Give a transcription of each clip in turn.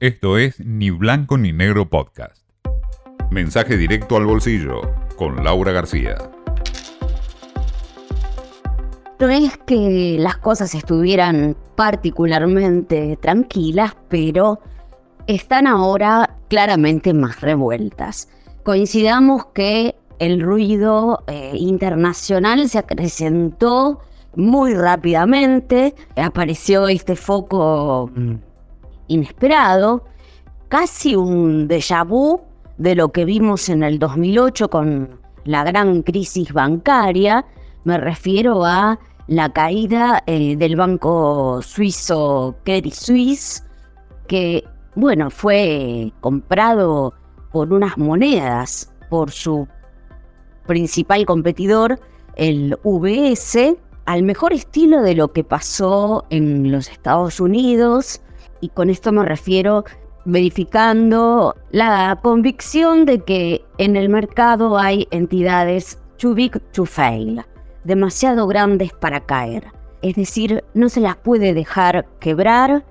Esto es Ni Blanco ni Negro Podcast. Mensaje directo al bolsillo con Laura García. No es que las cosas estuvieran particularmente tranquilas, pero están ahora claramente más revueltas. Coincidamos que el ruido eh, internacional se acrecentó muy rápidamente, apareció este foco mm, inesperado, casi un déjà vu de lo que vimos en el 2008 con la gran crisis bancaria. Me refiero a la caída eh, del banco suizo Credit Suisse, que, bueno, fue comprado por unas monedas por su principal competidor, el VS, al mejor estilo de lo que pasó en los Estados Unidos y con esto me refiero verificando la convicción de que en el mercado hay entidades too big to fail, demasiado grandes para caer. Es decir, no se las puede dejar quebrar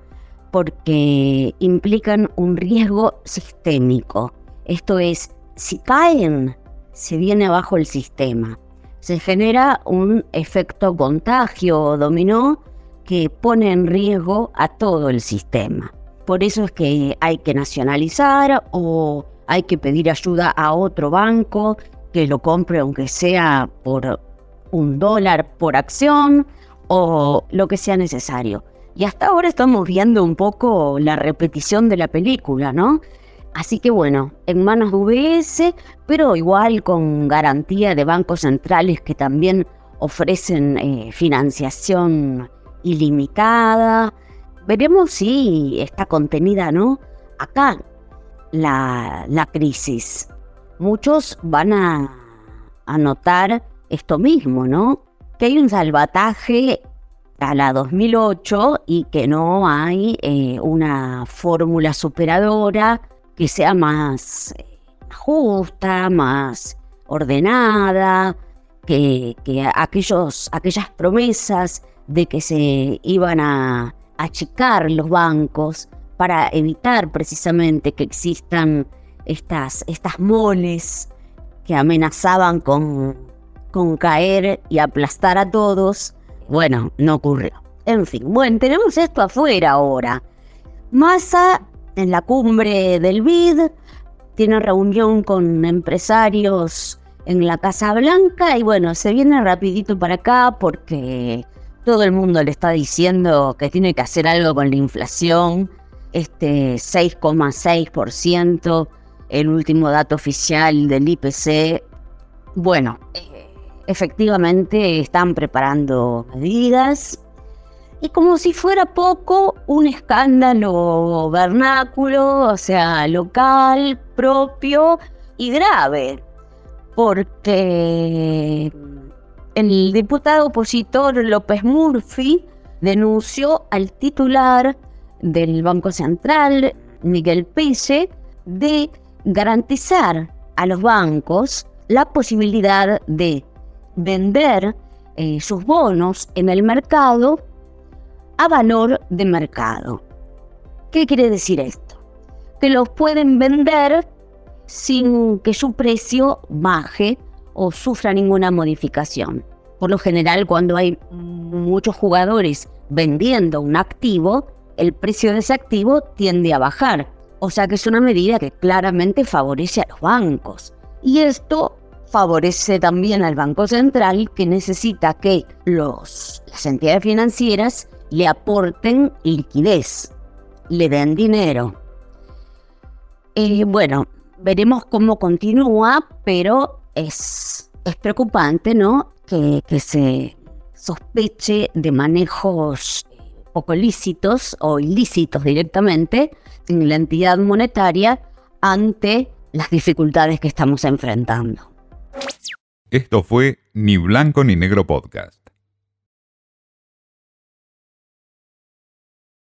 porque implican un riesgo sistémico. Esto es, si caen, se viene abajo el sistema. Se genera un efecto contagio o dominó que pone en riesgo a todo el sistema. Por eso es que hay que nacionalizar o hay que pedir ayuda a otro banco que lo compre aunque sea por un dólar por acción o lo que sea necesario. Y hasta ahora estamos viendo un poco la repetición de la película, ¿no? Así que bueno, en manos de UBS, pero igual con garantía de bancos centrales que también ofrecen eh, financiación ilimitada. Veremos si está contenida, ¿no? Acá la, la crisis. Muchos van a, a notar esto mismo, ¿no? Que hay un salvataje a la 2008 y que no hay eh, una fórmula superadora que sea más eh, justa, más ordenada, que, que aquellos, aquellas promesas de que se iban a achicar los bancos para evitar precisamente que existan estas, estas moles que amenazaban con, con caer y aplastar a todos. Bueno, no ocurrió. En fin, bueno, tenemos esto afuera ahora. Massa en la cumbre del BID tiene reunión con empresarios en la Casa Blanca y bueno, se viene rapidito para acá porque todo el mundo le está diciendo que tiene que hacer algo con la inflación. Este 6,6%, el último dato oficial del IPC. Bueno, eh, efectivamente están preparando medidas. Y como si fuera poco, un escándalo vernáculo, o sea, local, propio y grave. Porque el diputado opositor López Murphy denunció al titular del Banco Central, Miguel Pese, de garantizar a los bancos la posibilidad de vender eh, sus bonos en el mercado a valor de mercado. ¿Qué quiere decir esto? Que los pueden vender sin que su precio baje o sufra ninguna modificación. Por lo general, cuando hay muchos jugadores vendiendo un activo, el precio de ese activo tiende a bajar. O sea que es una medida que claramente favorece a los bancos. Y esto favorece también al Banco Central que necesita que los, las entidades financieras le aporten liquidez, le den dinero. Y bueno, veremos cómo continúa, pero es, es preocupante, ¿no? Que, que se sospeche de manejos poco lícitos o ilícitos directamente en la entidad monetaria ante las dificultades que estamos enfrentando. Esto fue Ni Blanco ni Negro Podcast.